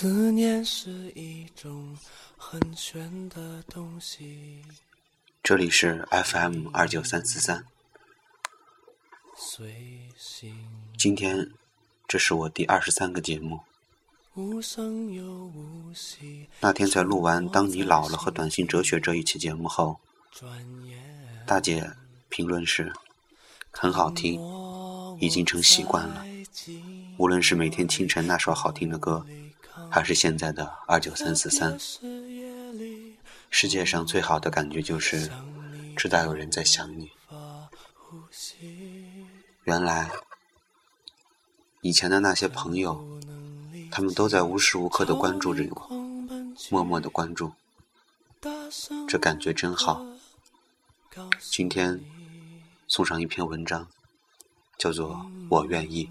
思念是一种很玄的东西。这里是 FM 二九三四三。今天这是我第二十三个节目。那天在录完《当你老了》和《短信哲学》这一期节目后，大姐评论是：很好听，已经成习惯了。无论是每天清晨那首好听的歌，还是现在的二九三四三，世界上最好的感觉就是知道有人在想你。原来以前的那些朋友，他们都在无时无刻的关注着我，默默的关注，这感觉真好。今天送上一篇文章，叫做《我愿意》。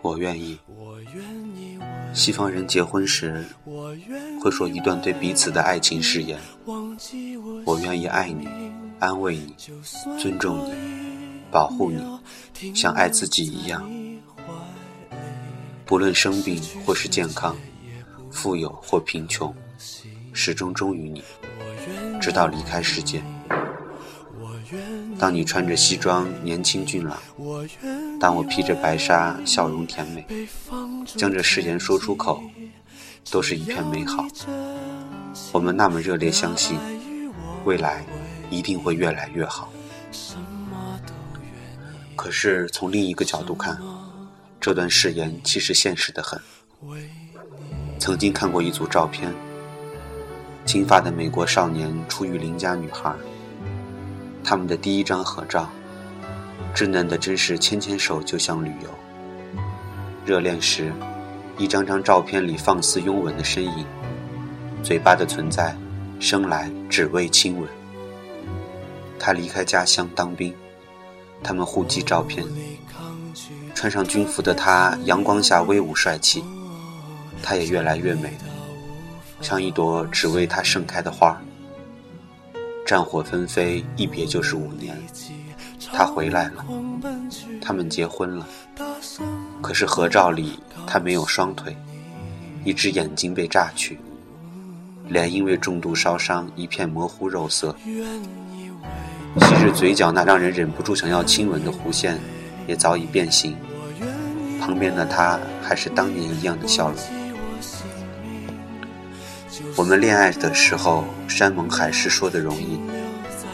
我愿意。西方人结婚时会说一段对彼此的爱情誓言：我愿意爱你，安慰你，尊重你，保护你，像爱自己一样。不论生病或是健康，富有或贫穷，始终忠于你，直到离开世界。当你穿着西装年轻俊朗，当我披着白纱笑容甜美，将这誓言说出口，都是一片美好。我们那么热烈相信，未来一定会越来越好。可是从另一个角度看，这段誓言其实现实的很。曾经看过一组照片，金发的美国少年初遇邻家女孩。他们的第一张合照，稚嫩的真是牵牵手就像旅游。热恋时，一张张照片里放肆拥吻的身影，嘴巴的存在，生来只为亲吻。他离开家乡当兵，他们互寄照片。穿上军服的他，阳光下威武帅气，他也越来越美，像一朵只为他盛开的花。战火纷飞，一别就是五年。他回来了，他们结婚了。可是合照里，他没有双腿，一只眼睛被炸去，脸因为重度烧伤一片模糊肉色。昔日嘴角那让人忍不住想要亲吻的弧线，也早已变形。旁边的他还是当年一样的笑容。我们恋爱的时候，山盟海誓说的容易，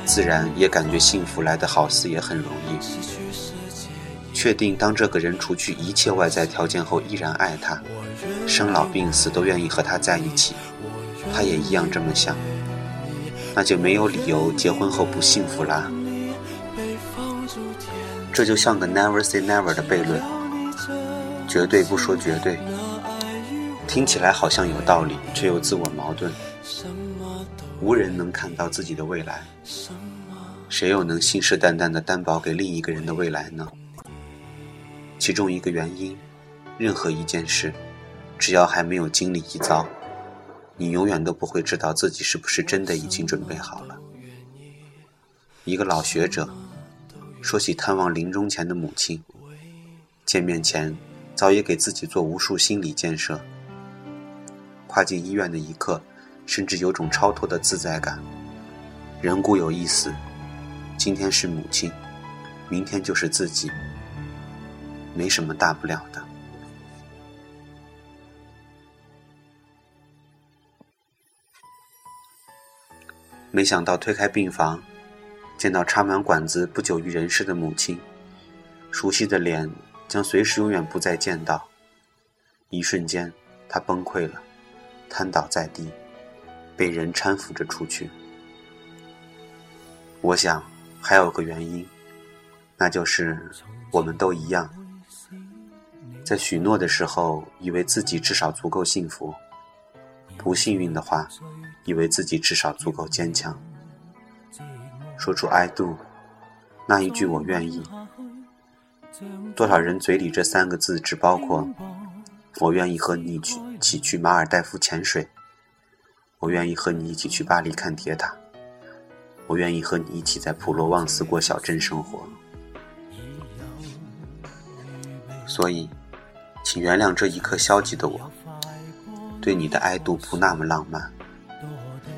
自然也感觉幸福来得好似也很容易。确定当这个人除去一切外在条件后依然爱他，生老病死都愿意和他在一起，他也一样这么想，那就没有理由结婚后不幸福啦。这就像个 never say never 的悖论，绝对不说绝对。听起来好像有道理，却又自我矛盾。无人能看到自己的未来，谁又能信誓旦旦地担保给另一个人的未来呢？其中一个原因，任何一件事，只要还没有经历一遭，你永远都不会知道自己是不是真的已经准备好了。一个老学者说起探望临终前的母亲，见面前早已给自己做无数心理建设。跨进医院的一刻，甚至有种超脱的自在感。人固有一死，今天是母亲，明天就是自己，没什么大不了的。没想到推开病房，见到插满管子、不久于人世的母亲，熟悉的脸将随时永远不再见到。一瞬间，他崩溃了。瘫倒在地，被人搀扶着出去。我想还有个原因，那就是我们都一样，在许诺的时候，以为自己至少足够幸福；不幸运的话，以为自己至少足够坚强。说出 “I do”，那一句“我愿意”，多少人嘴里这三个字只包括。我愿意和你去一起去马尔代夫潜水，我愿意和你一起去巴黎看铁塔，我愿意和你一起在普罗旺斯过小镇生活。所以，请原谅这一刻消极的我，对你的爱度不那么浪漫。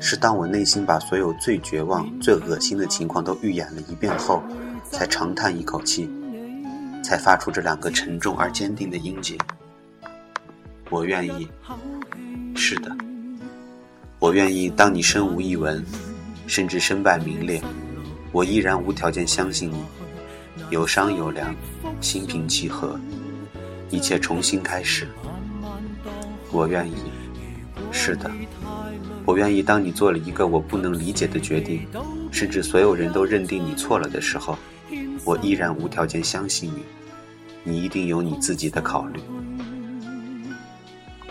是当我内心把所有最绝望、最恶心的情况都预演了一遍后，才长叹一口气，才发出这两个沉重而坚定的音节。我愿意，是的，我愿意。当你身无一文，甚至身败名裂，我依然无条件相信你，有商有量，心平气和，一切重新开始。我愿意，是的。我愿意，当你做了一个我不能理解的决定，甚至所有人都认定你错了的时候，我依然无条件相信你。你一定有你自己的考虑。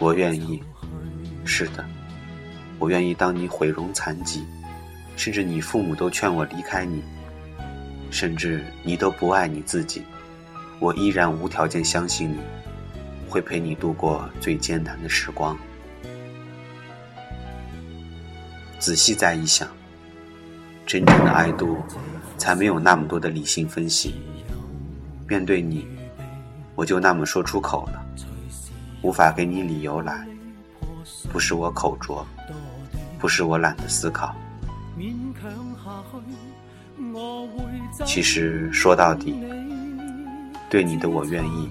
我愿意，是的，我愿意。当你毁容残疾，甚至你父母都劝我离开你，甚至你都不爱你自己，我依然无条件相信你，会陪你度过最艰难的时光。仔细再一想，真正的爱度，才没有那么多的理性分析。面对你，我就那么说出口了，无法给你理由来。不是我口拙，不是我懒得思考。其实说到底，对你的我愿意，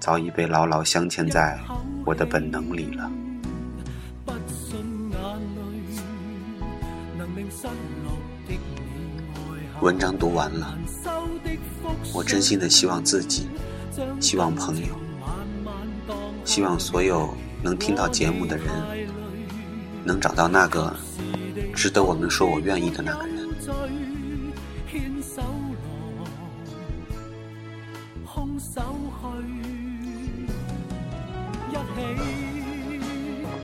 早已被牢牢镶嵌在我的本能里了。文章读完了，我真心的希望自己，希望朋友，希望所有能听到节目的人，能找到那个值得我们说我愿意的那个人。一起